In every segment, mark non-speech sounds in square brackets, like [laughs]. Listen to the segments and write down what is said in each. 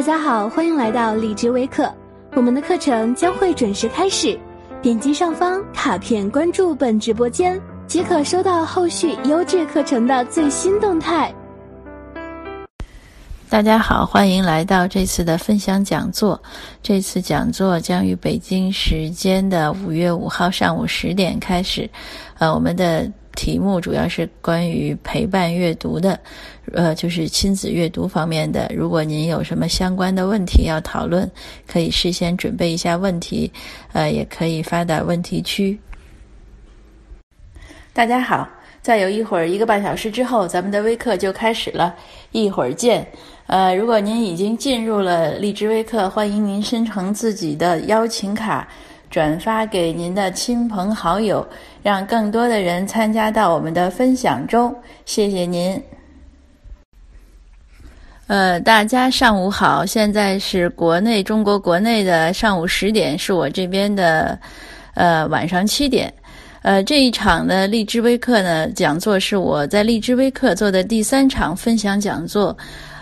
大家好，欢迎来到荔枝微课，我们的课程将会准时开始。点击上方卡片关注本直播间，即可收到后续优质课程的最新动态。大家好，欢迎来到这次的分享讲座。这次讲座将于北京时间的五月五号上午十点开始。呃，我们的。题目主要是关于陪伴阅读的，呃，就是亲子阅读方面的。如果您有什么相关的问题要讨论，可以事先准备一下问题，呃，也可以发到问题区。大家好，再有一会儿一个半小时之后，咱们的微课就开始了，一会儿见。呃，如果您已经进入了荔枝微课，欢迎您生成自己的邀请卡。转发给您的亲朋好友，让更多的人参加到我们的分享中。谢谢您。呃，大家上午好，现在是国内中国国内的上午十点，是我这边的呃晚上七点。呃，这一场的荔枝微课呢讲座是我在荔枝微课做的第三场分享讲座。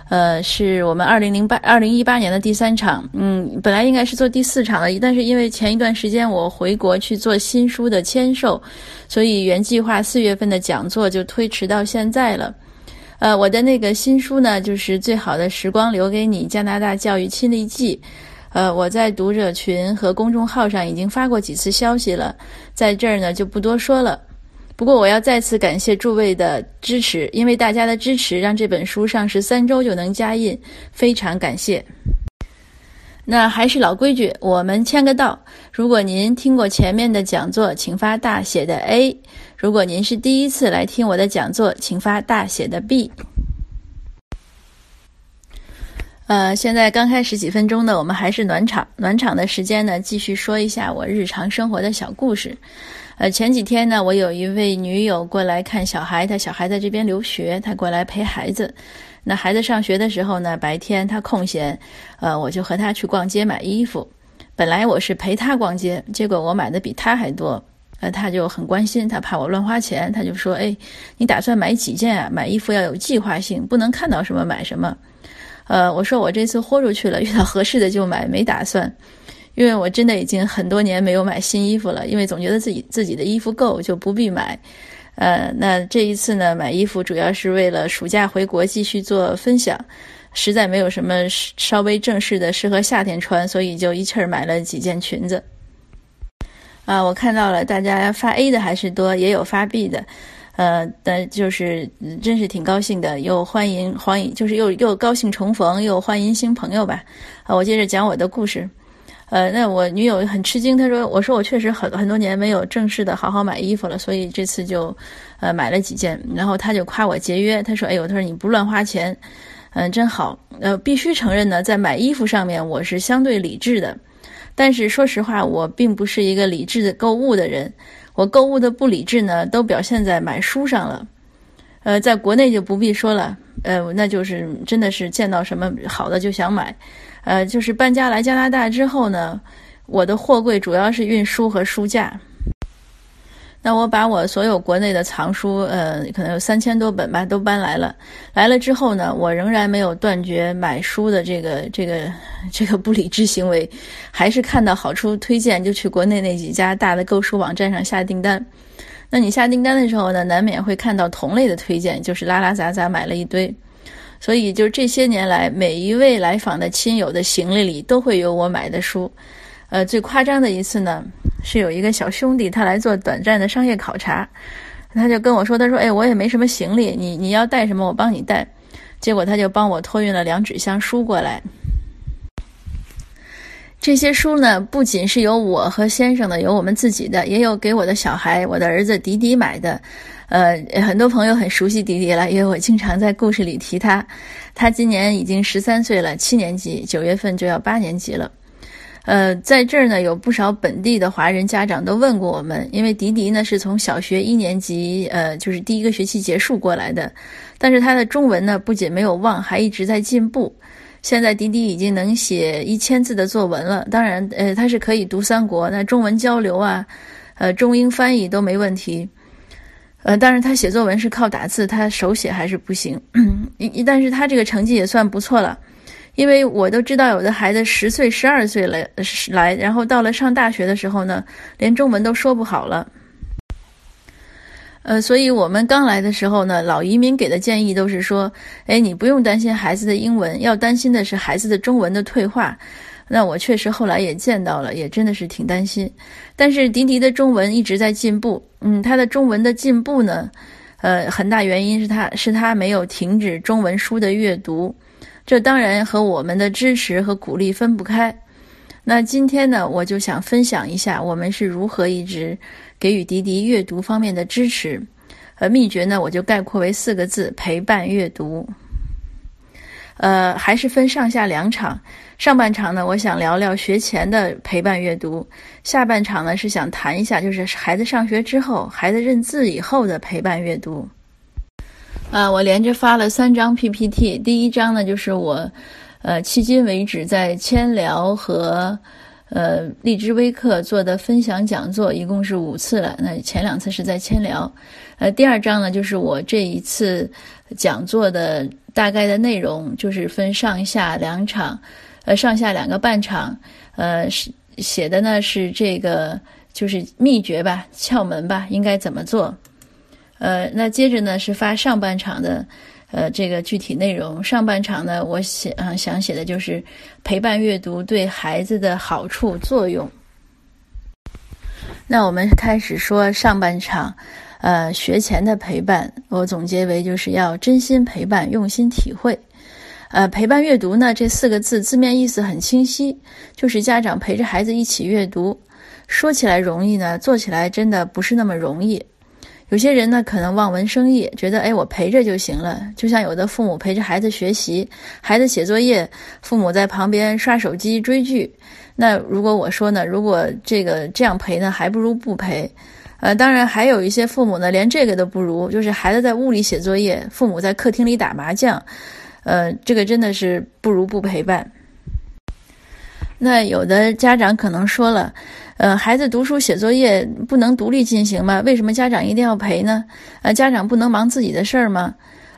呃，是我们二零零八二零一八年的第三场，嗯，本来应该是做第四场的，但是因为前一段时间我回国去做新书的签售，所以原计划四月份的讲座就推迟到现在了。呃，我的那个新书呢，就是《最好的时光留给你：加拿大教育亲历记》，呃，我在读者群和公众号上已经发过几次消息了，在这儿呢就不多说了。不过，我要再次感谢诸位的支持，因为大家的支持让这本书上市三周就能加印，非常感谢。那还是老规矩，我们签个到。如果您听过前面的讲座，请发大写的 A；如果您是第一次来听我的讲座，请发大写的 B。呃，现在刚开始几分钟呢，我们还是暖场。暖场的时间呢，继续说一下我日常生活的小故事。呃，前几天呢，我有一位女友过来看小孩，她小孩在这边留学，她过来陪孩子。那孩子上学的时候呢，白天她空闲，呃，我就和她去逛街买衣服。本来我是陪她逛街，结果我买的比她还多，呃，她就很关心，她怕我乱花钱，她就说：“哎，你打算买几件啊？买衣服要有计划性，不能看到什么买什么。”呃，我说我这次豁出去了，遇到合适的就买，没打算。因为我真的已经很多年没有买新衣服了，因为总觉得自己自己的衣服够，就不必买。呃，那这一次呢，买衣服主要是为了暑假回国继续做分享，实在没有什么稍微正式的适合夏天穿，所以就一气儿买了几件裙子。啊，我看到了大家发 A 的还是多，也有发 B 的，呃，但就是真是挺高兴的，又欢迎欢迎，就是又又高兴重逢，又欢迎新朋友吧。啊，我接着讲我的故事。呃，那我女友很吃惊，她说：“我说我确实很很多年没有正式的好好买衣服了，所以这次就，呃，买了几件。然后她就夸我节约，她说：‘哎呦，她说你不乱花钱，嗯，真好。’呃，必须承认呢，在买衣服上面我是相对理智的，但是说实话，我并不是一个理智的购物的人。我购物的不理智呢，都表现在买书上了。呃，在国内就不必说了，呃，那就是真的是见到什么好的就想买。”呃，就是搬家来加拿大之后呢，我的货柜主要是运书和书架。那我把我所有国内的藏书，呃，可能有三千多本吧，都搬来了。来了之后呢，我仍然没有断绝买书的这个这个这个不理智行为，还是看到好处推荐就去国内那几家大的购书网站上下订单。那你下订单的时候呢，难免会看到同类的推荐，就是拉拉杂杂买了一堆。所以，就这些年来，每一位来访的亲友的行李里都会有我买的书。呃，最夸张的一次呢，是有一个小兄弟他来做短暂的商业考察，他就跟我说：“他说，哎，我也没什么行李，你你要带什么，我帮你带。”结果他就帮我托运了两纸箱书过来。这些书呢，不仅是有我和先生的，有我们自己的，也有给我的小孩，我的儿子迪迪买的。呃，很多朋友很熟悉迪迪了，因为我经常在故事里提他。他今年已经十三岁了，七年级，九月份就要八年级了。呃，在这儿呢，有不少本地的华人家长都问过我们，因为迪迪呢是从小学一年级，呃，就是第一个学期结束过来的，但是他的中文呢不仅没有忘，还一直在进步。现在迪迪已经能写一千字的作文了，当然，呃，他是可以读三国，那中文交流啊，呃，中英翻译都没问题。呃，但是他写作文是靠打字，他手写还是不行。一但是他这个成绩也算不错了，因为我都知道有的孩子十岁、十二岁来来，然后到了上大学的时候呢，连中文都说不好了。呃，所以我们刚来的时候呢，老移民给的建议都是说，哎，你不用担心孩子的英文，要担心的是孩子的中文的退化。那我确实后来也见到了，也真的是挺担心。但是迪迪的中文一直在进步，嗯，他的中文的进步呢，呃，很大原因是他是他没有停止中文书的阅读，这当然和我们的支持和鼓励分不开。那今天呢，我就想分享一下我们是如何一直给予迪迪阅读方面的支持。呃，秘诀呢，我就概括为四个字：陪伴阅读。呃，还是分上下两场。上半场呢，我想聊聊学前的陪伴阅读；下半场呢，是想谈一下，就是孩子上学之后、孩子认字以后的陪伴阅读。啊，我连着发了三张 PPT，第一张呢，就是我，呃，迄今为止在千聊和呃荔枝微课做的分享讲座，一共是五次了。那前两次是在千聊。呃，第二章呢，就是我这一次讲座的。大概的内容就是分上下两场，呃，上下两个半场，呃，是写的呢是这个就是秘诀吧，窍门吧，应该怎么做？呃，那接着呢是发上半场的，呃，这个具体内容。上半场呢，我写啊想写的就是陪伴阅读对孩子的好处作用。那我们开始说上半场。呃，学前的陪伴，我总结为就是要真心陪伴，用心体会。呃，陪伴阅读呢，这四个字字面意思很清晰，就是家长陪着孩子一起阅读。说起来容易呢，做起来真的不是那么容易。有些人呢，可能望文生义，觉得哎，我陪着就行了。就像有的父母陪着孩子学习，孩子写作业，父母在旁边刷手机追剧。那如果我说呢，如果这个这样陪呢，还不如不陪。呃，当然还有一些父母呢，连这个都不如，就是孩子在屋里写作业，父母在客厅里打麻将，呃，这个真的是不如不陪伴。那有的家长可能说了，呃，孩子读书写作业不能独立进行吗？为什么家长一定要陪呢？呃，家长不能忙自己的事儿吗？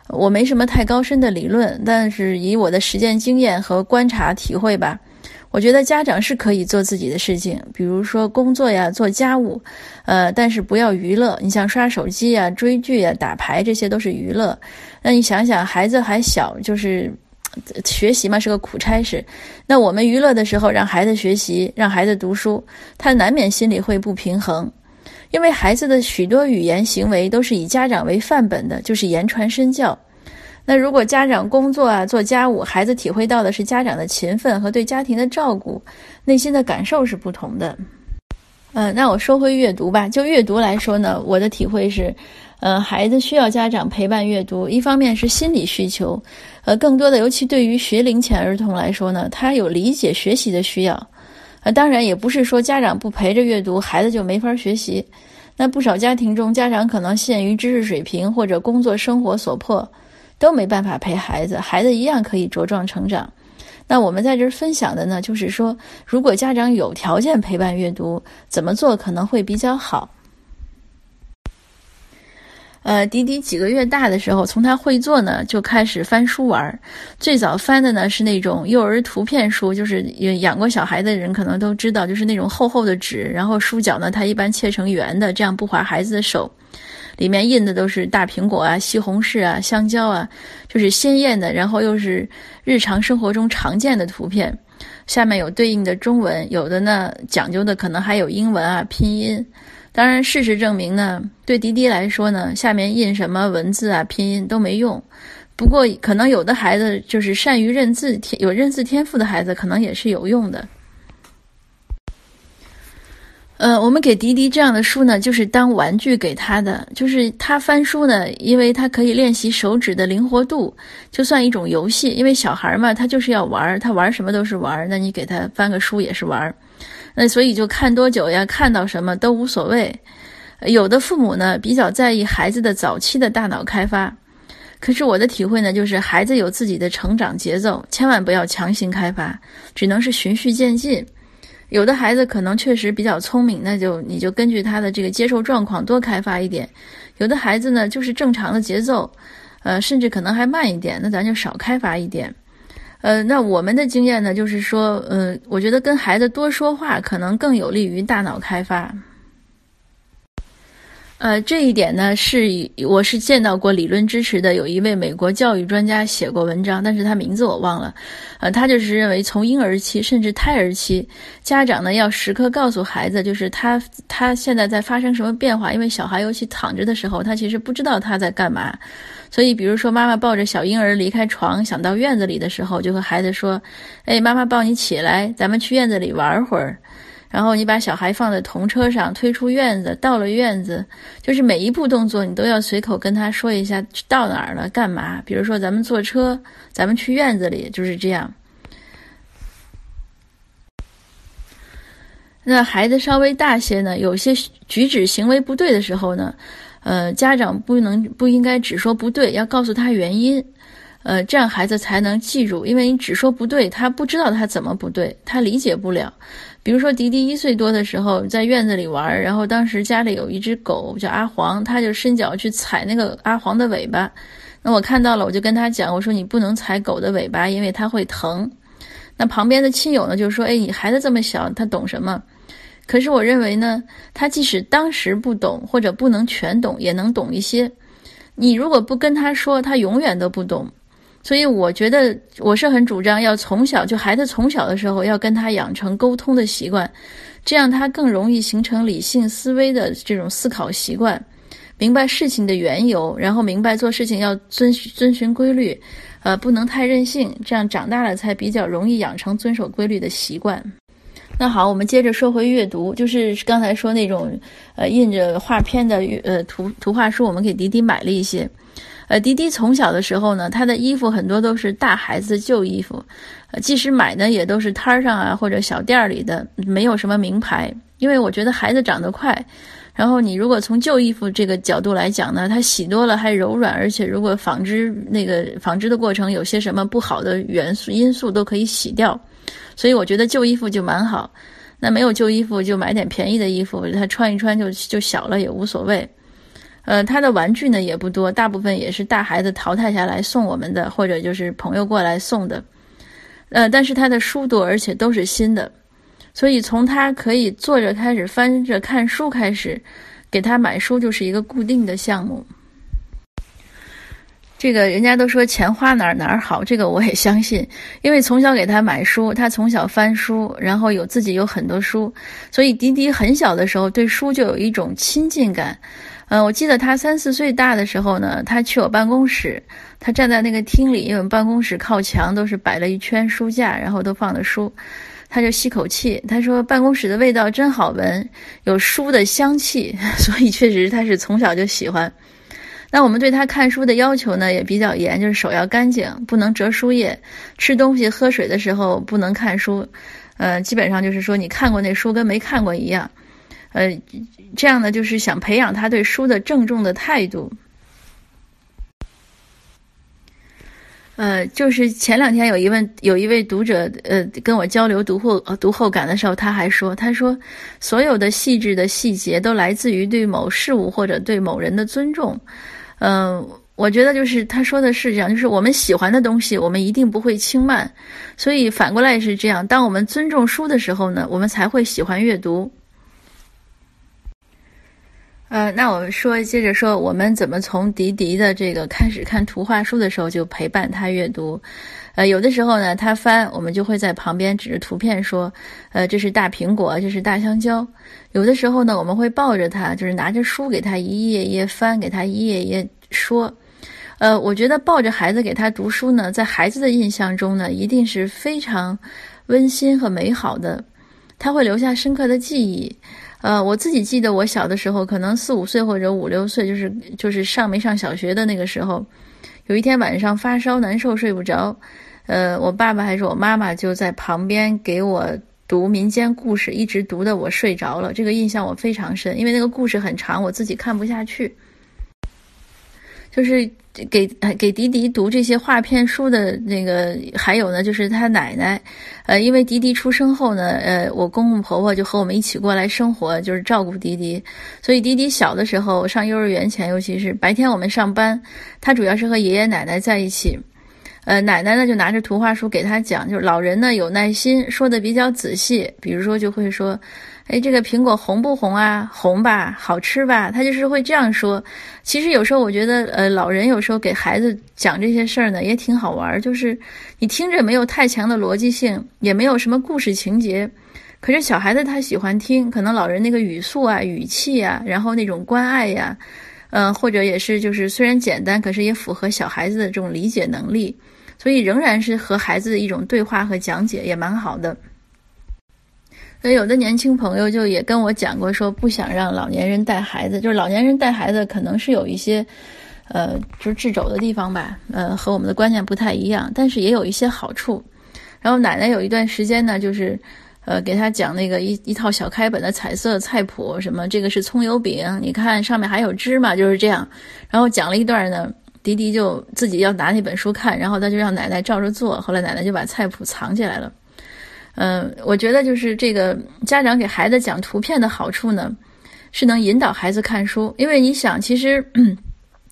我没什么太高深的理论，但是以我的实践经验和观察体会吧。我觉得家长是可以做自己的事情，比如说工作呀、做家务，呃，但是不要娱乐。你像刷手机呀、追剧呀、打牌，这些都是娱乐。那你想想，孩子还小，就是学习嘛，是个苦差事。那我们娱乐的时候，让孩子学习，让孩子读书，他难免心里会不平衡，因为孩子的许多语言行为都是以家长为范本的，就是言传身教。那如果家长工作啊做家务，孩子体会到的是家长的勤奋和对家庭的照顾，内心的感受是不同的。嗯，那我说回阅读吧。就阅读来说呢，我的体会是，呃，孩子需要家长陪伴阅读，一方面是心理需求，呃，更多的尤其对于学龄前儿童来说呢，他有理解学习的需要。呃，当然也不是说家长不陪着阅读，孩子就没法学习。那不少家庭中，家长可能限于知识水平或者工作生活所迫。都没办法陪孩子，孩子一样可以茁壮成长。那我们在这儿分享的呢，就是说，如果家长有条件陪伴阅读，怎么做可能会比较好。呃，迪迪几个月大的时候，从他会坐呢就开始翻书玩。最早翻的呢是那种幼儿图片书，就是养过小孩的人可能都知道，就是那种厚厚的纸，然后书角呢他一般切成圆的，这样不划孩子的手。里面印的都是大苹果啊、西红柿啊、香蕉啊，就是鲜艳的，然后又是日常生活中常见的图片。下面有对应的中文，有的呢讲究的可能还有英文啊、拼音。当然，事实证明呢，对滴滴来说呢，下面印什么文字啊、拼音都没用。不过，可能有的孩子就是善于认字、有认字天赋的孩子，可能也是有用的。呃，我们给迪迪这样的书呢，就是当玩具给他的。就是他翻书呢，因为他可以练习手指的灵活度，就算一种游戏。因为小孩嘛，他就是要玩，他玩什么都是玩。那你给他翻个书也是玩，那所以就看多久呀，看到什么都无所谓。有的父母呢，比较在意孩子的早期的大脑开发，可是我的体会呢，就是孩子有自己的成长节奏，千万不要强行开发，只能是循序渐进。有的孩子可能确实比较聪明，那就你就根据他的这个接受状况多开发一点；有的孩子呢就是正常的节奏，呃，甚至可能还慢一点，那咱就少开发一点。呃，那我们的经验呢，就是说，呃，我觉得跟孩子多说话，可能更有利于大脑开发。呃，这一点呢，是我是见到过理论支持的。有一位美国教育专家写过文章，但是他名字我忘了。呃，他就是认为，从婴儿期甚至胎儿期，家长呢要时刻告诉孩子，就是他他现在在发生什么变化。因为小孩尤其躺着的时候，他其实不知道他在干嘛。所以，比如说妈妈抱着小婴儿离开床，想到院子里的时候，就和孩子说：“哎，妈妈抱你起来，咱们去院子里玩会儿。”然后你把小孩放在童车上，推出院子，到了院子，就是每一步动作你都要随口跟他说一下到哪儿了，干嘛？比如说咱们坐车，咱们去院子里，就是这样。那孩子稍微大些呢，有些举止行为不对的时候呢，呃，家长不能不应该只说不对，要告诉他原因，呃，这样孩子才能记住。因为你只说不对，他不知道他怎么不对，他理解不了。比如说，迪迪一岁多的时候在院子里玩，然后当时家里有一只狗叫阿黄，他就伸脚去踩那个阿黄的尾巴。那我看到了，我就跟他讲，我说你不能踩狗的尾巴，因为它会疼。那旁边的亲友呢就说：“哎，你孩子这么小，他懂什么？”可是我认为呢，他即使当时不懂或者不能全懂，也能懂一些。你如果不跟他说，他永远都不懂。所以我觉得我是很主张要从小就孩子从小的时候要跟他养成沟通的习惯，这样他更容易形成理性思维的这种思考习惯，明白事情的缘由，然后明白做事情要遵遵循规律，呃，不能太任性，这样长大了才比较容易养成遵守规律的习惯。那好，我们接着说回阅读，就是刚才说那种呃印着画片的呃图图画书，我们给迪迪买了一些。呃，迪迪从小的时候呢，他的衣服很多都是大孩子旧衣服，呃，即使买呢，也都是摊儿上啊或者小店儿里的，没有什么名牌。因为我觉得孩子长得快，然后你如果从旧衣服这个角度来讲呢，它洗多了还柔软，而且如果纺织那个纺织的过程有些什么不好的元素因素都可以洗掉，所以我觉得旧衣服就蛮好。那没有旧衣服就买点便宜的衣服，他穿一穿就就小了也无所谓。呃，他的玩具呢也不多，大部分也是大孩子淘汰下来送我们的，或者就是朋友过来送的。呃，但是他的书多，而且都是新的，所以从他可以坐着开始翻着看书开始，给他买书就是一个固定的项目。这个人家都说钱花哪儿哪儿好，这个我也相信，因为从小给他买书，他从小翻书，然后有自己有很多书，所以迪迪很小的时候对书就有一种亲近感。嗯，我记得他三四岁大的时候呢，他去我办公室，他站在那个厅里，因为我们办公室靠墙都是摆了一圈书架，然后都放的书，他就吸口气，他说办公室的味道真好闻，有书的香气，[laughs] 所以确实他是从小就喜欢。那我们对他看书的要求呢也比较严，就是手要干净，不能折书页，吃东西喝水的时候不能看书，呃，基本上就是说你看过那书跟没看过一样。呃，这样呢，就是想培养他对书的郑重的态度。呃，就是前两天有一位有一位读者，呃，跟我交流读后读后感的时候，他还说，他说所有的细致的细节都来自于对某事物或者对某人的尊重。嗯，我觉得就是他说的是这样，就是我们喜欢的东西，我们一定不会轻慢。所以反过来是这样，当我们尊重书的时候呢，我们才会喜欢阅读。呃，那我们说，接着说，我们怎么从迪迪的这个开始看图画书的时候就陪伴他阅读？呃，有的时候呢，他翻，我们就会在旁边指着图片说，呃，这是大苹果，这是大香蕉。有的时候呢，我们会抱着他，就是拿着书给他一页一页翻，给他一页一页说。呃，我觉得抱着孩子给他读书呢，在孩子的印象中呢，一定是非常温馨和美好的，他会留下深刻的记忆。呃，我自己记得我小的时候，可能四五岁或者五六岁，就是就是上没上小学的那个时候，有一天晚上发烧难受睡不着，呃，我爸爸还是我妈妈就在旁边给我读民间故事，一直读的我睡着了。这个印象我非常深，因为那个故事很长，我自己看不下去，就是。给给迪迪读这些画片书的那个，还有呢，就是他奶奶，呃，因为迪迪出生后呢，呃，我公公婆婆就和我们一起过来生活，就是照顾迪迪，所以迪迪小的时候上幼儿园前，尤其是白天我们上班，他主要是和爷爷奶奶在一起，呃，奶奶呢就拿着图画书给他讲，就是老人呢有耐心，说的比较仔细。比如说就会说，哎，这个苹果红不红啊？红吧，好吃吧？他就是会这样说。其实有时候我觉得，呃，老人有时候给孩子讲这些事儿呢，也挺好玩。就是你听着没有太强的逻辑性，也没有什么故事情节，可是小孩子他喜欢听，可能老人那个语速啊、语气啊，然后那种关爱呀，嗯，或者也是就是虽然简单，可是也符合小孩子的这种理解能力。所以仍然是和孩子的一种对话和讲解，也蛮好的。所以有的年轻朋友就也跟我讲过，说不想让老年人带孩子，就是老年人带孩子可能是有一些，呃，就是掣肘的地方吧，呃，和我们的观念不太一样，但是也有一些好处。然后奶奶有一段时间呢，就是呃给他讲那个一一套小开本的彩色菜谱，什么这个是葱油饼，你看上面还有芝麻，就是这样。然后讲了一段呢。迪迪就自己要拿那本书看，然后他就让奶奶照着做。后来奶奶就把菜谱藏起来了。嗯，我觉得就是这个家长给孩子讲图片的好处呢，是能引导孩子看书。因为你想，其实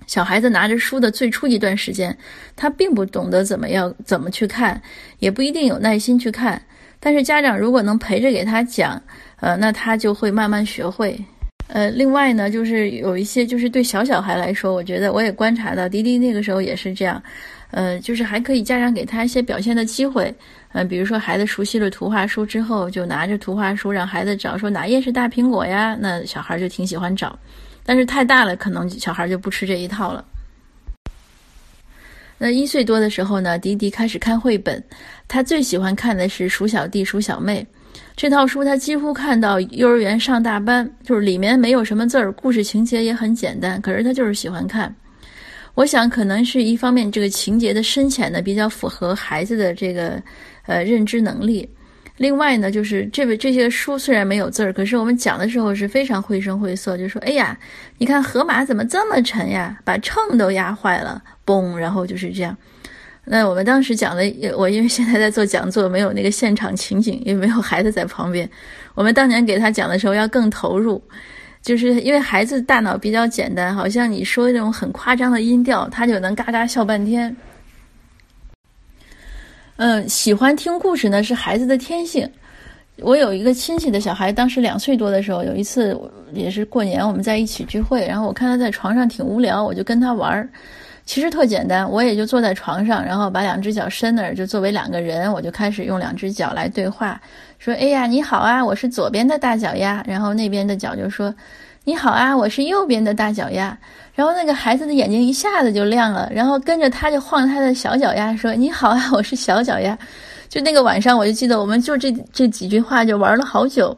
小孩子拿着书的最初一段时间，他并不懂得怎么样怎么去看，也不一定有耐心去看。但是家长如果能陪着给他讲，呃，那他就会慢慢学会。呃，另外呢，就是有一些，就是对小小孩来说，我觉得我也观察到，迪迪那个时候也是这样，呃，就是还可以家长给他一些表现的机会，嗯，比如说孩子熟悉了图画书之后，就拿着图画书让孩子找，说哪页是大苹果呀？那小孩就挺喜欢找，但是太大了，可能小孩就不吃这一套了。那一岁多的时候呢，迪迪开始看绘本，他最喜欢看的是《鼠小弟》《鼠小妹》。这套书他几乎看到幼儿园上大班，就是里面没有什么字儿，故事情节也很简单，可是他就是喜欢看。我想可能是一方面，这个情节的深浅呢比较符合孩子的这个呃认知能力；另外呢，就是这本这些书虽然没有字儿，可是我们讲的时候是非常绘声绘色，就说：“哎呀，你看河马怎么这么沉呀？把秤都压坏了，嘣！”然后就是这样。那我们当时讲的，我因为现在在做讲座，没有那个现场情景，也没有孩子在旁边。我们当年给他讲的时候要更投入，就是因为孩子大脑比较简单，好像你说那种很夸张的音调，他就能嘎嘎笑半天。嗯，喜欢听故事呢是孩子的天性。我有一个亲戚的小孩，当时两岁多的时候，有一次也是过年，我们在一起聚会，然后我看他在床上挺无聊，我就跟他玩儿。其实特简单，我也就坐在床上，然后把两只脚伸那儿，就作为两个人，我就开始用两只脚来对话，说：“哎呀，你好啊，我是左边的大脚丫。”然后那边的脚就说：“你好啊，我是右边的大脚丫。”然后那个孩子的眼睛一下子就亮了，然后跟着他就晃他的小脚丫，说：“你好啊，[laughs] 我是小脚丫。”就那个晚上，我就记得，我们就这这几句话就玩了好久。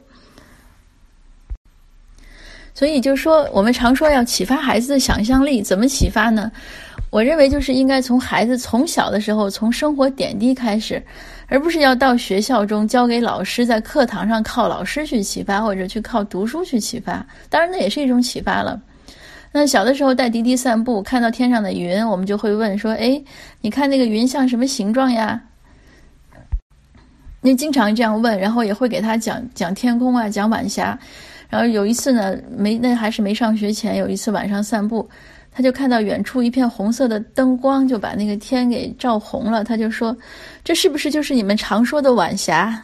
所以就说，我们常说要启发孩子的想象力，怎么启发呢？我认为就是应该从孩子从小的时候，从生活点滴开始，而不是要到学校中交给老师，在课堂上靠老师去启发，或者去靠读书去启发。当然，那也是一种启发了。那小的时候带迪迪散步，看到天上的云，我们就会问说：“哎，你看那个云像什么形状呀？”你经常这样问，然后也会给他讲讲天空啊，讲晚霞。然后有一次呢，没那还是没上学前，有一次晚上散步。他就看到远处一片红色的灯光，就把那个天给照红了。他就说：“这是不是就是你们常说的晚霞？”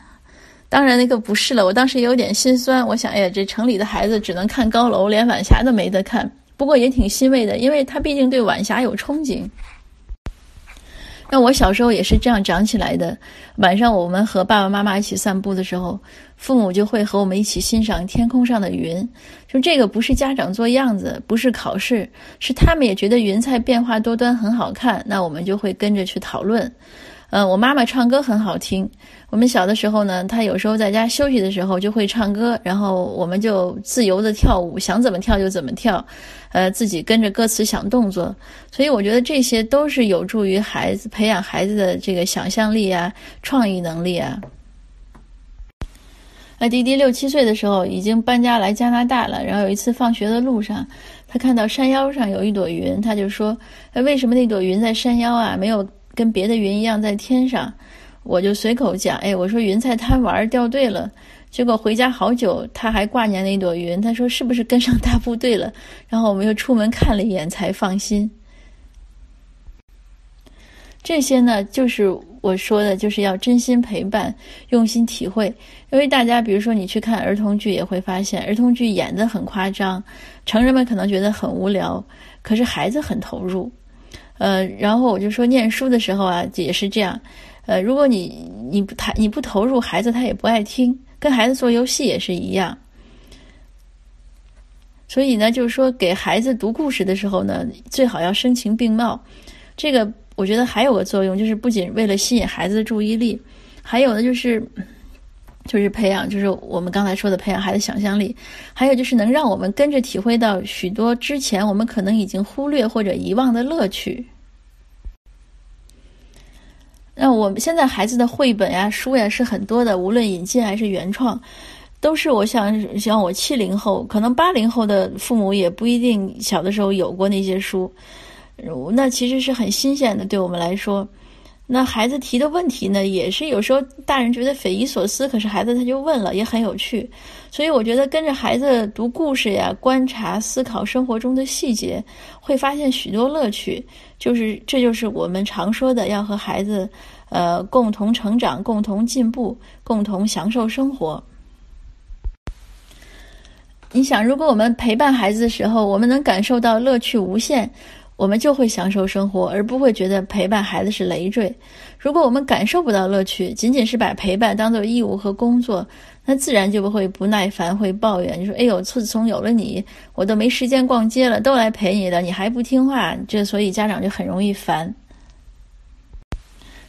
当然那个不是了。我当时也有点心酸，我想，哎呀，这城里的孩子只能看高楼，连晚霞都没得看。不过也挺欣慰的，因为他毕竟对晚霞有憧憬。那我小时候也是这样长起来的。晚上我们和爸爸妈妈一起散步的时候，父母就会和我们一起欣赏天空上的云。就这个不是家长做样子，不是考试，是他们也觉得云彩变化多端很好看。那我们就会跟着去讨论。嗯，我妈妈唱歌很好听。我们小的时候呢，她有时候在家休息的时候就会唱歌，然后我们就自由的跳舞，想怎么跳就怎么跳，呃，自己跟着歌词想动作。所以我觉得这些都是有助于孩子培养孩子的这个想象力啊、创意能力啊。那迪迪六七岁的时候已经搬家来加拿大了，然后有一次放学的路上，他看到山腰上有一朵云，他就说：“哎，为什么那朵云在山腰啊？没有？”跟别的云一样在天上，我就随口讲，哎，我说云彩贪玩掉队了，结果回家好久，他还挂念那朵云，他说是不是跟上大部队了？然后我们又出门看了一眼，才放心。这些呢，就是我说的，就是要真心陪伴，用心体会。因为大家，比如说你去看儿童剧，也会发现儿童剧演的很夸张，成人们可能觉得很无聊，可是孩子很投入。呃，然后我就说念书的时候啊，也是这样。呃，如果你你不他你不投入，孩子他也不爱听。跟孩子做游戏也是一样。所以呢，就是说给孩子读故事的时候呢，最好要声情并茂。这个。我觉得还有个作用，就是不仅为了吸引孩子的注意力，还有的，就是就是培养，就是我们刚才说的培养孩子想象力，还有就是能让我们跟着体会到许多之前我们可能已经忽略或者遗忘的乐趣。那我们现在孩子的绘本呀、书呀是很多的，无论引进还是原创，都是我想像我七零后，可能八零后的父母也不一定小的时候有过那些书。那其实是很新鲜的，对我们来说。那孩子提的问题呢，也是有时候大人觉得匪夷所思，可是孩子他就问了，也很有趣。所以我觉得跟着孩子读故事呀，观察、思考生活中的细节，会发现许多乐趣。就是这就是我们常说的，要和孩子呃共同成长、共同进步、共同享受生活。你想，如果我们陪伴孩子的时候，我们能感受到乐趣无限。我们就会享受生活，而不会觉得陪伴孩子是累赘。如果我们感受不到乐趣，仅仅是把陪伴当做义务和工作，那自然就不会不耐烦，会抱怨。你说：“哎呦，自从有了你，我都没时间逛街了，都来陪你了，你还不听话。”这所以家长就很容易烦。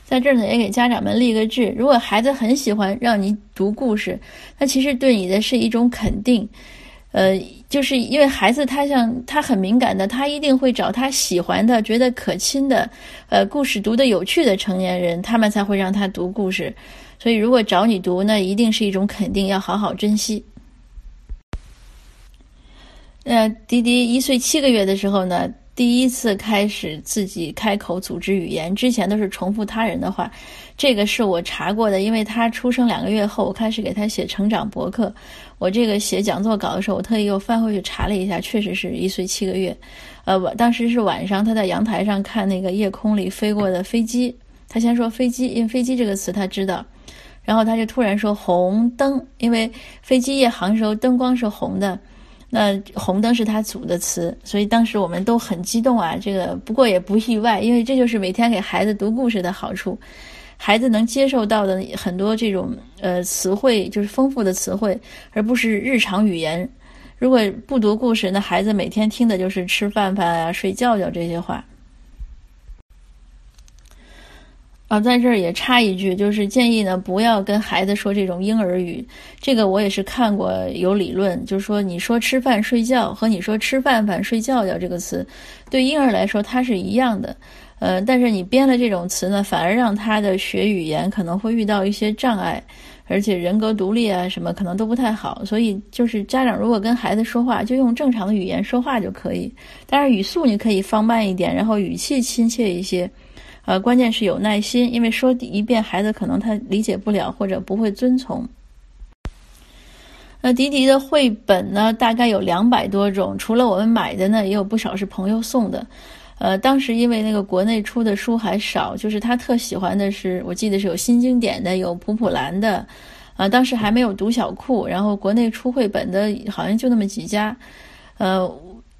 在这儿呢，也给家长们立个志：如果孩子很喜欢让你读故事，那其实对你的是一种肯定。呃，就是因为孩子他像他很敏感的，他一定会找他喜欢的、觉得可亲的，呃，故事读得有趣的成年人，他们才会让他读故事。所以，如果找你读，那一定是一种肯定，要好好珍惜。呃，迪迪一岁七个月的时候呢。第一次开始自己开口组织语言，之前都是重复他人的话，这个是我查过的。因为他出生两个月后，我开始给他写成长博客。我这个写讲座稿的时候，我特意又翻回去查了一下，确实是一岁七个月。呃，我当时是晚上，他在阳台上看那个夜空里飞过的飞机，他先说飞机，因为飞机这个词他知道，然后他就突然说红灯，因为飞机夜航时候灯光是红的。那红灯是他组的词，所以当时我们都很激动啊。这个不过也不意外，因为这就是每天给孩子读故事的好处，孩子能接受到的很多这种呃词汇，就是丰富的词汇，而不是日常语言。如果不读故事，那孩子每天听的就是吃饭饭啊、睡觉觉这些话。啊，在这儿也插一句，就是建议呢，不要跟孩子说这种婴儿语。这个我也是看过有理论，就是说你说吃饭睡觉和你说吃饭饭睡觉觉这个词，对婴儿来说它是一样的。呃，但是你编了这种词呢，反而让他的学语言可能会遇到一些障碍，而且人格独立啊什么可能都不太好。所以就是家长如果跟孩子说话，就用正常的语言说话就可以，但是语速你可以放慢一点，然后语气亲切一些。呃，关键是有耐心，因为说一遍孩子可能他理解不了或者不会遵从。那迪迪的绘本呢，大概有两百多种，除了我们买的呢，也有不少是朋友送的。呃，当时因为那个国内出的书还少，就是他特喜欢的是，我记得是有新经典的，有普普兰的，啊，当时还没有读小库，然后国内出绘本的好像就那么几家。呃，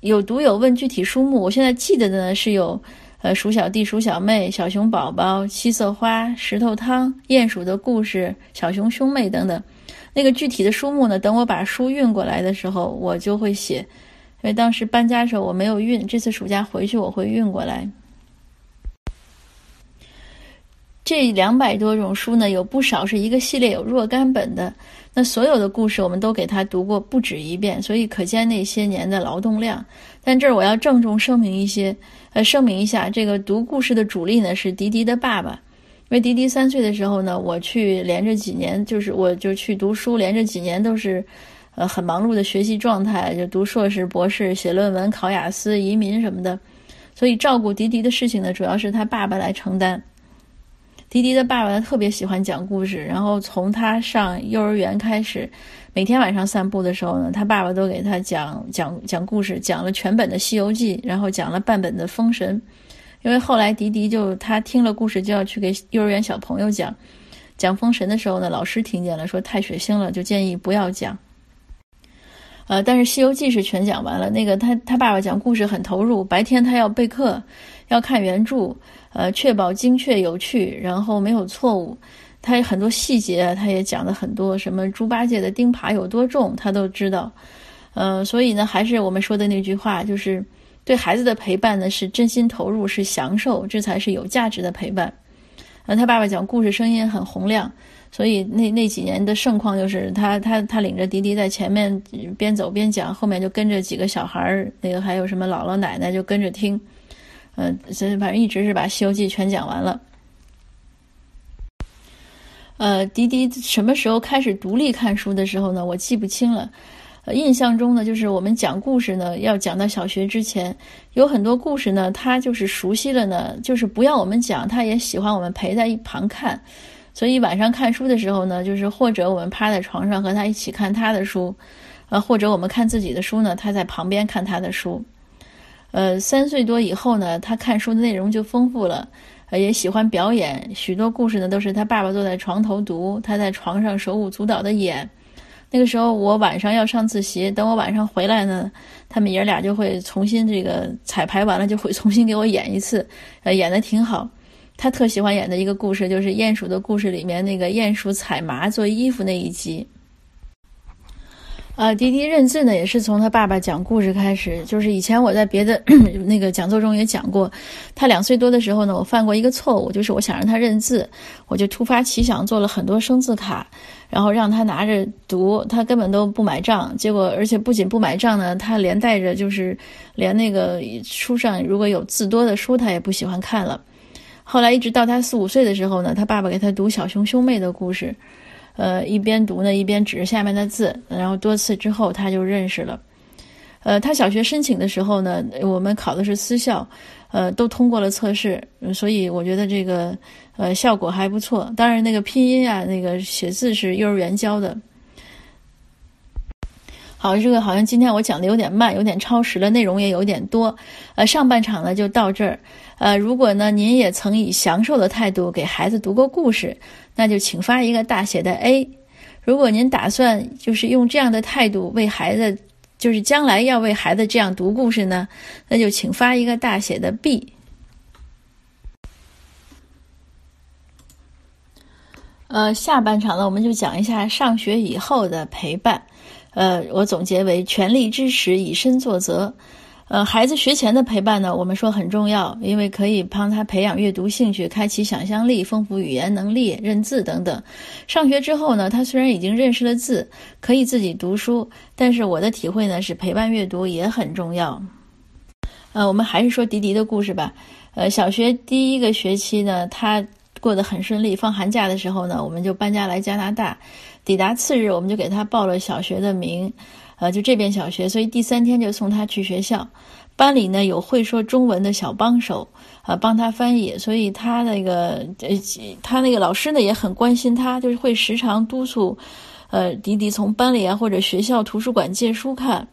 有读有问具体书目，我现在记得的呢是有。呃，鼠小弟、鼠小妹、小熊宝宝、七色花、石头汤、鼹鼠的故事、小熊兄妹等等，那个具体的书目呢？等我把书运过来的时候，我就会写。因为当时搬家的时候我没有运，这次暑假回去我会运过来。这两百多种书呢，有不少是一个系列，有若干本的。那所有的故事我们都给他读过不止一遍，所以可见那些年的劳动量。但这儿我要郑重声明一些。呃，声明一下，这个读故事的主力呢是迪迪的爸爸，因为迪迪三岁的时候呢，我去连着几年，就是我就去读书，连着几年都是，呃，很忙碌的学习状态，就读硕士、博士、写论文、考雅思、移民什么的，所以照顾迪迪的事情呢，主要是他爸爸来承担。迪迪的爸爸特别喜欢讲故事，然后从他上幼儿园开始。每天晚上散步的时候呢，他爸爸都给他讲讲讲故事，讲了全本的《西游记》，然后讲了半本的《封神》，因为后来迪迪就他听了故事就要去给幼儿园小朋友讲，讲封神的时候呢，老师听见了说太血腥了，就建议不要讲。呃，但是《西游记》是全讲完了。那个他他爸爸讲故事很投入，白天他要备课，要看原著，呃，确保精确有趣，然后没有错误。他有很多细节，他也讲了很多，什么猪八戒的钉耙有多重，他都知道。呃，所以呢，还是我们说的那句话，就是对孩子的陪伴呢，是真心投入，是享受，这才是有价值的陪伴。呃，他爸爸讲故事声音很洪亮。所以那那几年的盛况就是他他他领着迪迪在前面边走边讲，后面就跟着几个小孩儿，那个还有什么姥姥奶奶就跟着听，嗯，所以反正一直是把《西游记》全讲完了。呃，迪迪什么时候开始独立看书的时候呢？我记不清了。印象中呢，就是我们讲故事呢，要讲到小学之前，有很多故事呢，他就是熟悉了呢，就是不要我们讲，他也喜欢我们陪在一旁看。所以晚上看书的时候呢，就是或者我们趴在床上和他一起看他的书，呃，或者我们看自己的书呢，他在旁边看他的书。呃，三岁多以后呢，他看书的内容就丰富了，呃，也喜欢表演，许多故事呢都是他爸爸坐在床头读，他在床上手舞足蹈的演。那个时候我晚上要上自习，等我晚上回来呢，他们爷俩就会重新这个彩排完了就会重新给我演一次，呃，演的挺好。他特喜欢演的一个故事，就是鼹鼠的故事里面那个鼹鼠采麻做衣服那一集。呃，迪迪认字呢，也是从他爸爸讲故事开始。就是以前我在别的 [clears throat] 那个讲座中也讲过，他两岁多的时候呢，我犯过一个错误，就是我想让他认字，我就突发奇想做了很多生字卡，然后让他拿着读，他根本都不买账。结果，而且不仅不买账呢，他连带着就是连那个书上如果有字多的书，他也不喜欢看了。后来一直到他四五岁的时候呢，他爸爸给他读小熊兄妹的故事，呃，一边读呢一边指着下面的字，然后多次之后他就认识了。呃，他小学申请的时候呢，我们考的是私校，呃，都通过了测试，所以我觉得这个呃效果还不错。当然，那个拼音啊，那个写字是幼儿园教的。好，这个好像今天我讲的有点慢，有点超时了，内容也有点多。呃，上半场呢就到这儿。呃，如果呢您也曾以享受的态度给孩子读过故事，那就请发一个大写的 A。如果您打算就是用这样的态度为孩子，就是将来要为孩子这样读故事呢，那就请发一个大写的 B。呃，下半场呢我们就讲一下上学以后的陪伴。呃，我总结为全力支持，以身作则。呃，孩子学前的陪伴呢，我们说很重要，因为可以帮他培养阅读兴趣，开启想象力，丰富语言能力，认字等等。上学之后呢，他虽然已经认识了字，可以自己读书，但是我的体会呢是陪伴阅读也很重要。呃，我们还是说迪迪的故事吧。呃，小学第一个学期呢，他过得很顺利。放寒假的时候呢，我们就搬家来加拿大。抵达次日，我们就给他报了小学的名，呃，就这边小学，所以第三天就送他去学校。班里呢有会说中文的小帮手，呃，帮他翻译，所以他那个呃，他那个老师呢也很关心他，就是会时常督促，呃，迪迪从班里啊或者学校图书馆借书看。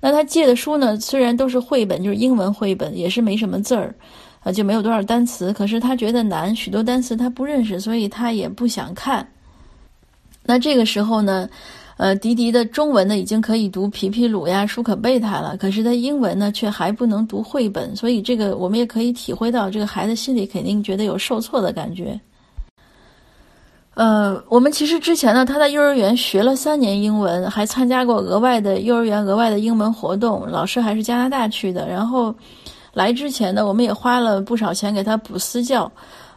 那他借的书呢，虽然都是绘本，就是英文绘本，也是没什么字儿，呃，就没有多少单词。可是他觉得难，许多单词他不认识，所以他也不想看。那这个时候呢，呃，迪迪的中文呢已经可以读皮皮鲁呀、舒可贝塔了，可是他英文呢却还不能读绘本，所以这个我们也可以体会到，这个孩子心里肯定觉得有受挫的感觉。呃，我们其实之前呢，他在幼儿园学了三年英文，还参加过额外的幼儿园额外的英文活动，老师还是加拿大去的。然后来之前呢，我们也花了不少钱给他补私教。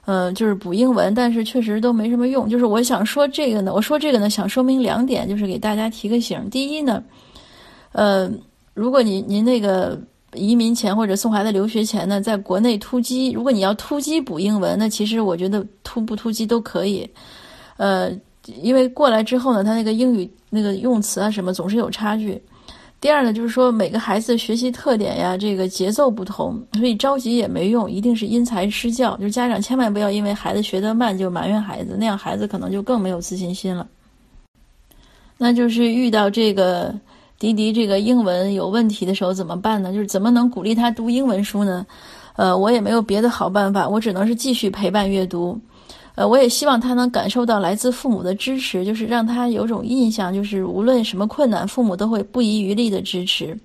嗯，就是补英文，但是确实都没什么用。就是我想说这个呢，我说这个呢，想说明两点，就是给大家提个醒。第一呢，呃，如果您您那个移民前或者送孩子留学前呢，在国内突击，如果你要突击补英文，那其实我觉得突不突击都可以。呃，因为过来之后呢，他那个英语那个用词啊什么总是有差距。第二呢，就是说每个孩子的学习特点呀，这个节奏不同，所以着急也没用，一定是因材施教。就是家长千万不要因为孩子学得慢就埋怨孩子，那样孩子可能就更没有自信心了。那就是遇到这个迪迪这个英文有问题的时候怎么办呢？就是怎么能鼓励他读英文书呢？呃，我也没有别的好办法，我只能是继续陪伴阅读。呃，我也希望他能感受到来自父母的支持，就是让他有种印象，就是无论什么困难，父母都会不遗余力的支持。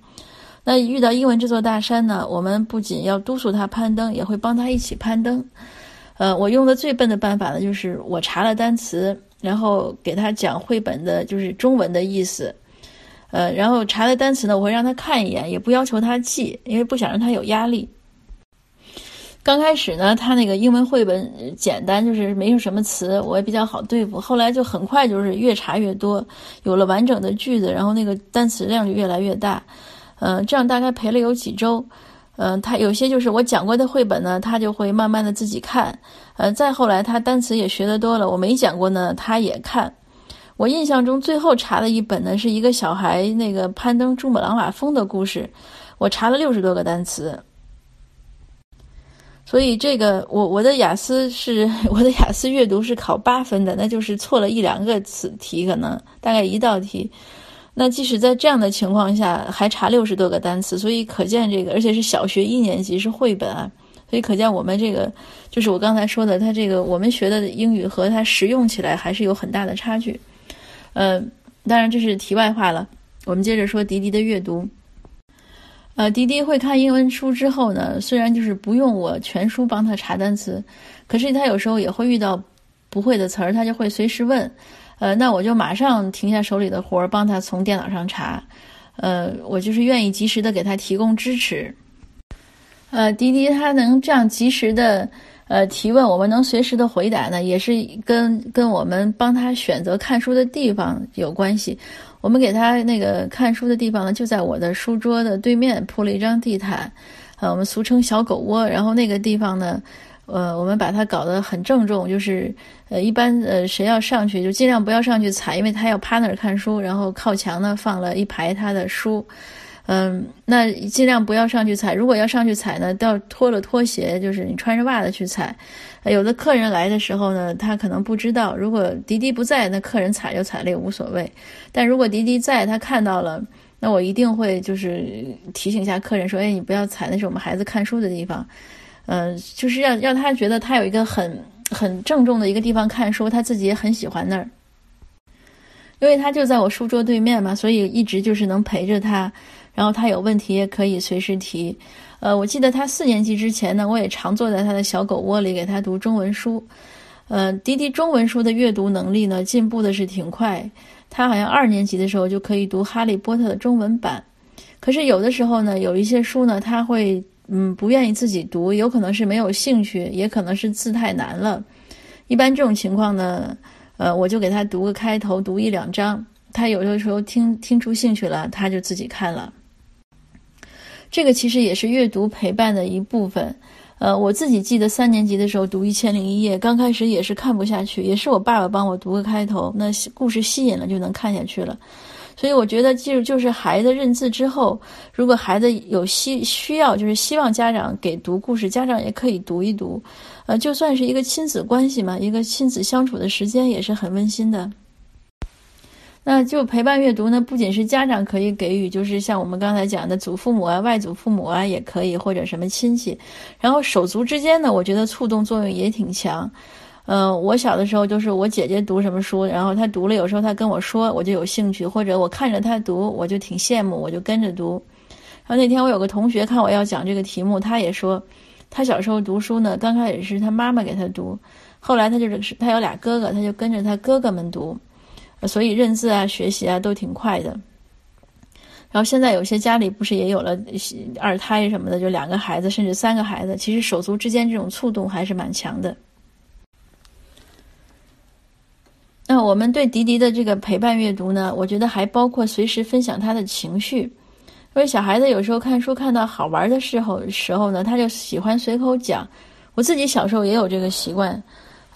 那遇到英文这座大山呢，我们不仅要督促他攀登，也会帮他一起攀登。呃，我用的最笨的办法呢，就是我查了单词，然后给他讲绘本的，就是中文的意思。呃，然后查了单词呢，我会让他看一眼，也不要求他记，因为不想让他有压力。刚开始呢，他那个英文绘本简单，就是没有什么词，我也比较好对付。后来就很快就是越查越多，有了完整的句子，然后那个单词量就越来越大。嗯，这样大概陪了有几周。嗯，他有些就是我讲过的绘本呢，他就会慢慢的自己看。呃，再后来他单词也学得多了，我没讲过呢，他也看。我印象中最后查的一本呢，是一个小孩那个攀登珠穆朗玛峰的故事，我查了六十多个单词。所以这个我我的雅思是 [laughs] 我的雅思阅读是考八分的，那就是错了一两个词题，可能大概一道题。那即使在这样的情况下，还查六十多个单词，所以可见这个，而且是小学一年级是绘本啊，所以可见我们这个就是我刚才说的，他这个我们学的英语和他实用起来还是有很大的差距。呃，当然这是题外话了。我们接着说迪迪的阅读。呃，迪迪会看英文书之后呢，虽然就是不用我全书帮他查单词，可是他有时候也会遇到不会的词儿，他就会随时问。呃，那我就马上停下手里的活儿，帮他从电脑上查。呃，我就是愿意及时的给他提供支持。呃，迪迪他能这样及时的。呃，提问我们能随时的回答呢，也是跟跟我们帮他选择看书的地方有关系。我们给他那个看书的地方呢，就在我的书桌的对面铺了一张地毯，呃，我们俗称小狗窝。然后那个地方呢，呃，我们把它搞得很郑重，就是呃，一般呃谁要上去就尽量不要上去踩，因为他要趴那儿看书。然后靠墙呢放了一排他的书。嗯，那尽量不要上去踩。如果要上去踩呢，都要脱了拖鞋，就是你穿着袜子去踩。有的客人来的时候呢，他可能不知道，如果迪迪不在，那客人踩就踩了也无所谓。但如果迪迪在，他看到了，那我一定会就是提醒一下客人说：“哎，你不要踩，那是我们孩子看书的地方。”嗯，就是让让他觉得他有一个很很郑重的一个地方看书，他自己也很喜欢那儿，因为他就在我书桌对面嘛，所以一直就是能陪着他。然后他有问题也可以随时提，呃，我记得他四年级之前呢，我也常坐在他的小狗窝里给他读中文书，呃，迪迪中文书的阅读能力呢进步的是挺快，他好像二年级的时候就可以读《哈利波特》的中文版，可是有的时候呢，有一些书呢，他会嗯不愿意自己读，有可能是没有兴趣，也可能是字太难了，一般这种情况呢，呃，我就给他读个开头，读一两章，他有的时候听听出兴趣了，他就自己看了。这个其实也是阅读陪伴的一部分，呃，我自己记得三年级的时候读《一千零一夜》，刚开始也是看不下去，也是我爸爸帮我读个开头，那故事吸引了就能看下去了。所以我觉得，就就是孩子认字之后，如果孩子有需需要，就是希望家长给读故事，家长也可以读一读，呃，就算是一个亲子关系嘛，一个亲子相处的时间也是很温馨的。那就陪伴阅读呢，不仅是家长可以给予，就是像我们刚才讲的祖父母啊、外祖父母啊，也可以或者什么亲戚。然后手足之间呢，我觉得触动作用也挺强。嗯，我小的时候就是我姐姐读什么书，然后她读了，有时候她跟我说，我就有兴趣，或者我看着她读，我就挺羡慕，我就跟着读。然后那天我有个同学看我要讲这个题目，他也说，他小时候读书呢，刚开始是他妈妈给他读，后来他就是他有俩哥哥，他就跟着他哥哥们读。所以认字啊、学习啊都挺快的。然后现在有些家里不是也有了二胎什么的，就两个孩子甚至三个孩子，其实手足之间这种触动还是蛮强的。那我们对迪迪的这个陪伴阅读呢，我觉得还包括随时分享他的情绪，因为小孩子有时候看书看到好玩的时候时候呢，他就喜欢随口讲。我自己小时候也有这个习惯。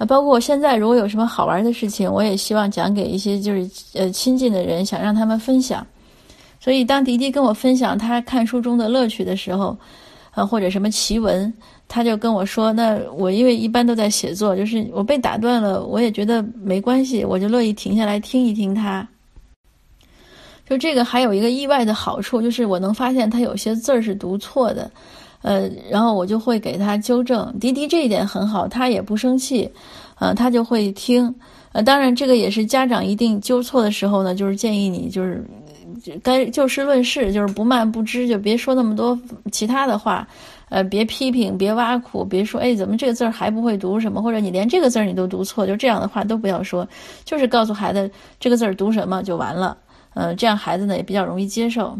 包括我现在如果有什么好玩的事情，我也希望讲给一些就是呃亲近的人，想让他们分享。所以当迪迪跟我分享他看书中的乐趣的时候，呃或者什么奇闻，他就跟我说，那我因为一般都在写作，就是我被打断了，我也觉得没关系，我就乐意停下来听一听他。就这个还有一个意外的好处，就是我能发现他有些字儿是读错的。呃，然后我就会给他纠正。迪迪这一点很好，他也不生气，呃，他就会听。呃，当然这个也是家长一定纠错的时候呢，就是建议你就是该就事论事，就是不慢不知，就别说那么多其他的话。呃，别批评，别挖苦，别说，哎，怎么这个字儿还不会读什么？或者你连这个字儿你都读错，就这样的话都不要说，就是告诉孩子这个字儿读什么就完了。呃，这样孩子呢也比较容易接受。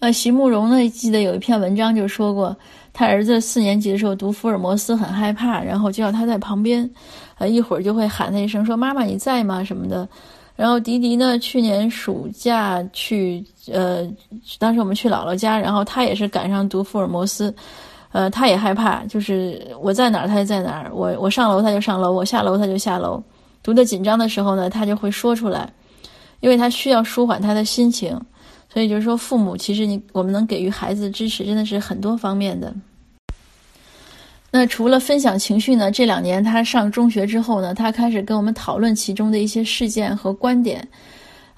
呃，席慕容呢记得有一篇文章就说过，他儿子四年级的时候读福尔摩斯很害怕，然后就要他在旁边，呃，一会儿就会喊他一声说妈妈你在吗什么的。然后迪迪呢，去年暑假去，呃，当时我们去姥姥家，然后他也是赶上读福尔摩斯，呃，他也害怕，就是我在哪儿，他就在哪儿，我我上楼他就上楼，我下楼他就下楼。读的紧张的时候呢，他就会说出来，因为他需要舒缓他的心情。所以就是说，父母其实你我们能给予孩子支持，真的是很多方面的。那除了分享情绪呢？这两年他上中学之后呢，他开始跟我们讨论其中的一些事件和观点。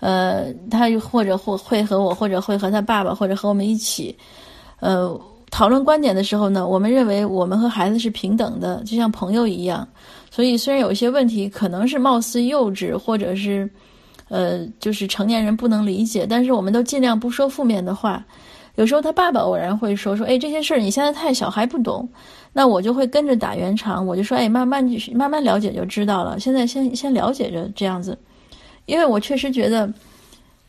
呃，他或者会会和我，或者会和他爸爸，或者和我们一起，呃，讨论观点的时候呢，我们认为我们和孩子是平等的，就像朋友一样。所以虽然有一些问题可能是貌似幼稚，或者是呃，就是成年人不能理解，但是我们都尽量不说负面的话。有时候他爸爸偶然会说说，哎，这些事儿你现在太小还不懂。那我就会跟着打圆场，我就说，哎，慢慢去慢慢了解就知道了。现在先先了解着这样子，因为我确实觉得，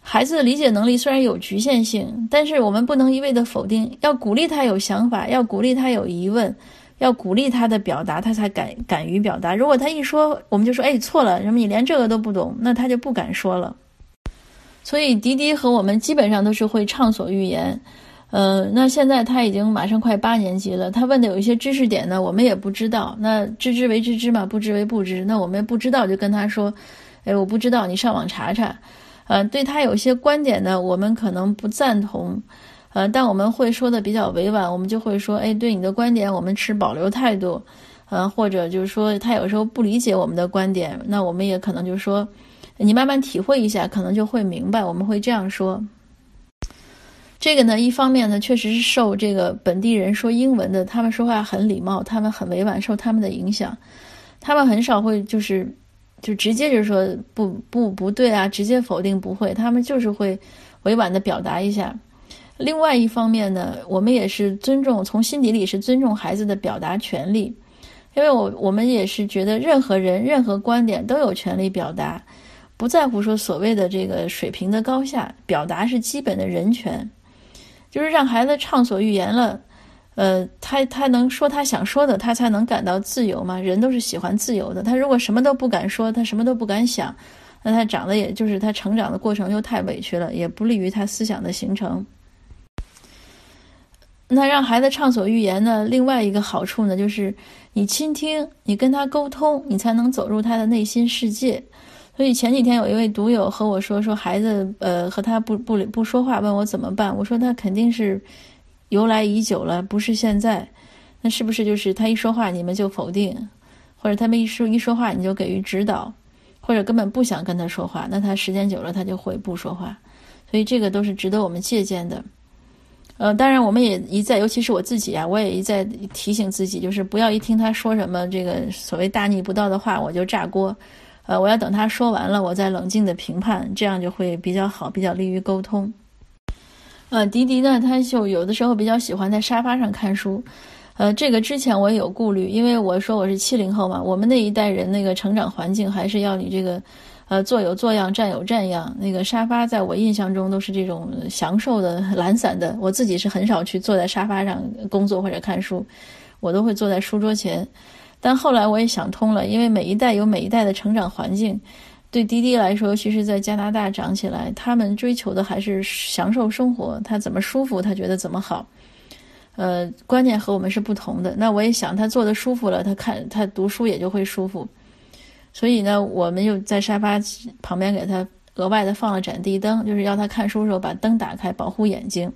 孩子的理解能力虽然有局限性，但是我们不能一味的否定，要鼓励他有想法，要鼓励他有疑问，要鼓励他的表达，他才敢敢于表达。如果他一说，我们就说，哎，错了，什么你连这个都不懂，那他就不敢说了。所以迪迪和我们基本上都是会畅所欲言。呃，那现在他已经马上快八年级了，他问的有一些知识点呢，我们也不知道。那知之为知之嘛，不知为不知。那我们不知道就跟他说，哎，我不知道，你上网查查。呃，对他有些观点呢，我们可能不赞同，呃，但我们会说的比较委婉，我们就会说，哎，对你的观点我们持保留态度，呃，或者就是说他有时候不理解我们的观点，那我们也可能就说，你慢慢体会一下，可能就会明白。我们会这样说。这个呢，一方面呢，确实是受这个本地人说英文的，他们说话很礼貌，他们很委婉，受他们的影响，他们很少会就是就直接就说不不不对啊，直接否定不会，他们就是会委婉的表达一下。另外一方面呢，我们也是尊重，从心底里是尊重孩子的表达权利，因为我我们也是觉得任何人任何观点都有权利表达，不在乎说所谓的这个水平的高下，表达是基本的人权。就是让孩子畅所欲言了，呃，他他能说他想说的，他才能感到自由嘛。人都是喜欢自由的。他如果什么都不敢说，他什么都不敢想，那他长得也就是他成长的过程又太委屈了，也不利于他思想的形成。那让孩子畅所欲言呢？另外一个好处呢，就是你倾听，你跟他沟通，你才能走入他的内心世界。所以前几天有一位读友和我说，说孩子呃和他不不不说话，问我怎么办。我说他肯定是由来已久了，不是现在。那是不是就是他一说话你们就否定，或者他们一说一说话你就给予指导，或者根本不想跟他说话？那他时间久了他就会不说话。所以这个都是值得我们借鉴的。呃，当然我们也一再，尤其是我自己啊，我也一再提醒自己，就是不要一听他说什么这个所谓大逆不道的话，我就炸锅。呃，我要等他说完了，我再冷静的评判，这样就会比较好，比较利于沟通。呃，迪迪呢，他就有的时候比较喜欢在沙发上看书。呃，这个之前我也有顾虑，因为我说我是七零后嘛，我们那一代人那个成长环境还是要你这个，呃，坐有坐样，站有站样。那个沙发在我印象中都是这种享受的、懒散的。我自己是很少去坐在沙发上工作或者看书，我都会坐在书桌前。但后来我也想通了，因为每一代有每一代的成长环境，对滴滴来说，尤其是在加拿大长起来，他们追求的还是享受生活，他怎么舒服，他觉得怎么好，呃，观念和我们是不同的。那我也想，他坐的舒服了，他看他读书也就会舒服。所以呢，我们又在沙发旁边给他额外的放了盏地灯，就是要他看书的时候把灯打开，保护眼睛。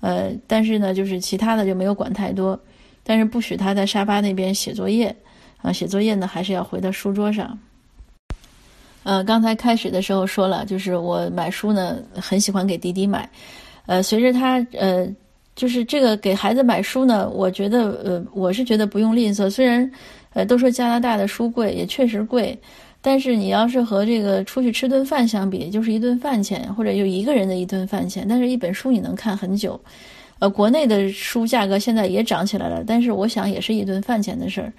呃，但是呢，就是其他的就没有管太多。但是不许他在沙发那边写作业，啊，写作业呢还是要回到书桌上。呃，刚才开始的时候说了，就是我买书呢很喜欢给弟弟买，呃，随着他呃就是这个给孩子买书呢，我觉得呃，我是觉得不用吝啬。虽然呃都说加拿大的书贵，也确实贵，但是你要是和这个出去吃顿饭相比，就是一顿饭钱，或者就一个人的一顿饭钱。但是一本书你能看很久。呃，国内的书价格现在也涨起来了，但是我想也是一顿饭钱的事儿。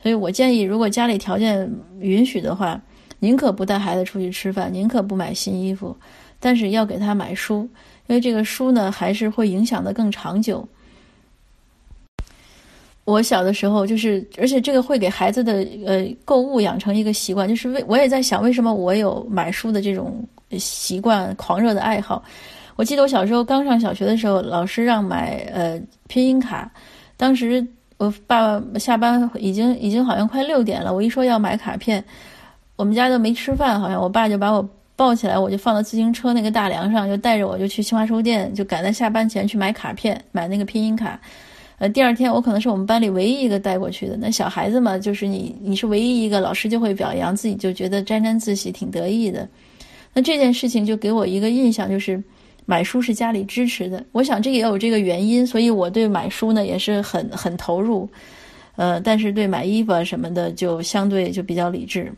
所以我建议，如果家里条件允许的话，宁可不带孩子出去吃饭，宁可不买新衣服，但是要给他买书。因为这个书呢，还是会影响的更长久。我小的时候就是，而且这个会给孩子的呃购物养成一个习惯，就是为我也在想，为什么我有买书的这种习惯、狂热的爱好？我记得我小时候刚上小学的时候，老师让买呃拼音卡，当时我爸爸下班已经已经好像快六点了，我一说要买卡片，我们家都没吃饭，好像我爸就把我。抱起来，我就放到自行车那个大梁上，就带着我就去新华书店，就赶在下班前去买卡片，买那个拼音卡。呃，第二天我可能是我们班里唯一一个带过去的。那小孩子嘛，就是你你是唯一一个，老师就会表扬自己，就觉得沾沾自喜，挺得意的。那这件事情就给我一个印象，就是买书是家里支持的。我想这也有这个原因，所以我对买书呢也是很很投入。呃，但是对买衣服啊什么的，就相对就比较理智。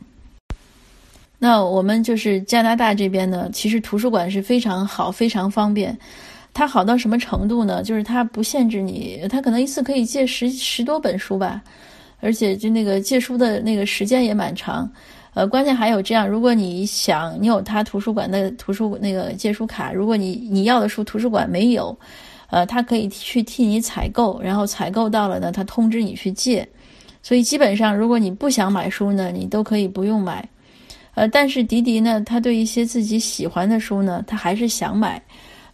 那我们就是加拿大这边呢，其实图书馆是非常好、非常方便。它好到什么程度呢？就是它不限制你，它可能一次可以借十十多本书吧，而且就那个借书的那个时间也蛮长。呃，关键还有这样，如果你想你有他图书馆的图书那个借书卡，如果你你要的书图书馆没有，呃，他可以去替你采购，然后采购到了呢，他通知你去借。所以基本上，如果你不想买书呢，你都可以不用买。呃，但是迪迪呢，他对一些自己喜欢的书呢，他还是想买。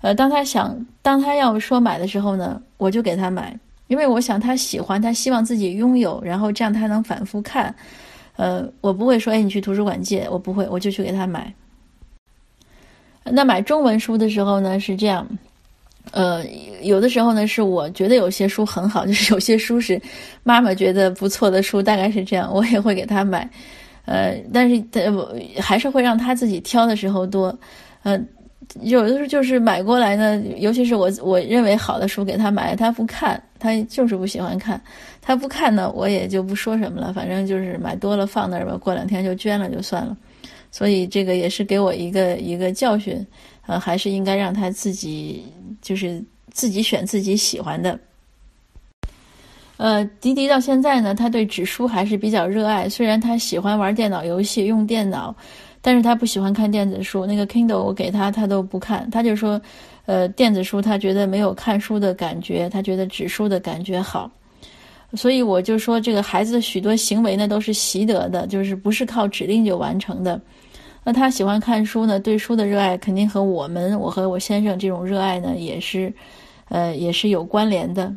呃，当他想，当他要说买的时候呢，我就给他买，因为我想他喜欢，他希望自己拥有，然后这样他能反复看。呃，我不会说，哎，你去图书馆借，我不会，我就去给他买。那买中文书的时候呢，是这样，呃，有的时候呢，是我觉得有些书很好，就是有些书是妈妈觉得不错的书，大概是这样，我也会给他买。呃，但是他还是会让他自己挑的时候多，呃，有的时候就是买过来呢，尤其是我我认为好的书给他买，他不看，他就是不喜欢看，他不看呢，我也就不说什么了，反正就是买多了放那儿吧，过两天就捐了就算了，所以这个也是给我一个一个教训，呃，还是应该让他自己就是自己选自己喜欢的。呃，迪迪到现在呢，他对纸书还是比较热爱。虽然他喜欢玩电脑游戏、用电脑，但是他不喜欢看电子书。那个 Kindle 我给他，他都不看。他就说，呃，电子书他觉得没有看书的感觉，他觉得纸书的感觉好。所以我就说，这个孩子的许多行为呢，都是习得的，就是不是靠指令就完成的。那他喜欢看书呢，对书的热爱肯定和我们，我和我先生这种热爱呢，也是，呃，也是有关联的。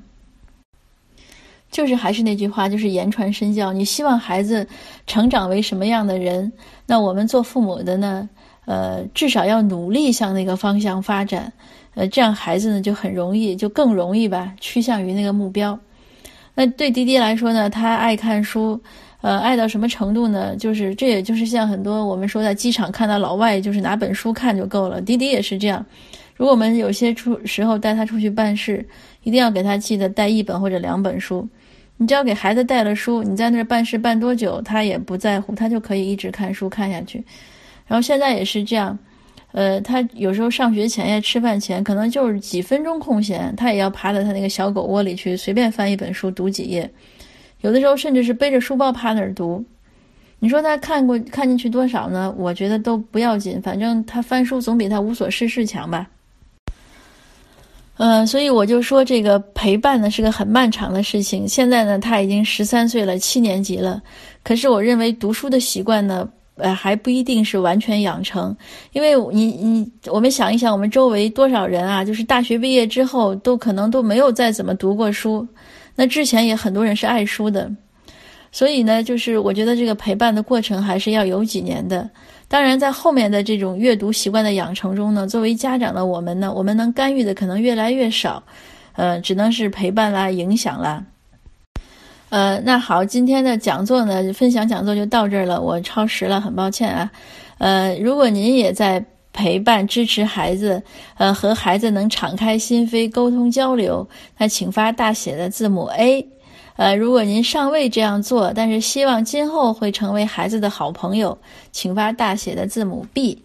就是还是那句话，就是言传身教。你希望孩子成长为什么样的人？那我们做父母的呢？呃，至少要努力向那个方向发展。呃，这样孩子呢就很容易，就更容易吧，趋向于那个目标。那对迪迪来说呢，他爱看书，呃，爱到什么程度呢？就是这也就是像很多我们说在机场看到老外，就是拿本书看就够了。迪迪也是这样。如果我们有些出时候带他出去办事，一定要给他记得带一本或者两本书。你只要给孩子带了书，你在那儿办事办多久，他也不在乎，他就可以一直看书看下去。然后现在也是这样，呃，他有时候上学前呀、吃饭前，可能就是几分钟空闲，他也要爬到他那个小狗窝里去，随便翻一本书读几页。有的时候甚至是背着书包趴那儿读。你说他看过看进去多少呢？我觉得都不要紧，反正他翻书总比他无所事事强吧。嗯，所以我就说这个陪伴呢是个很漫长的事情。现在呢，他已经十三岁了，七年级了。可是我认为读书的习惯呢，呃，还不一定是完全养成。因为你你我们想一想，我们周围多少人啊，就是大学毕业之后都可能都没有再怎么读过书。那之前也很多人是爱书的。所以呢，就是我觉得这个陪伴的过程还是要有几年的。当然，在后面的这种阅读习惯的养成中呢，作为家长的我们呢，我们能干预的可能越来越少，呃，只能是陪伴啦、影响啦。呃，那好，今天的讲座呢，分享讲座就到这儿了。我超时了，很抱歉啊。呃，如果您也在。陪伴支持孩子，呃，和孩子能敞开心扉沟通交流，那请发大写的字母 A。呃，如果您尚未这样做，但是希望今后会成为孩子的好朋友，请发大写的字母 B。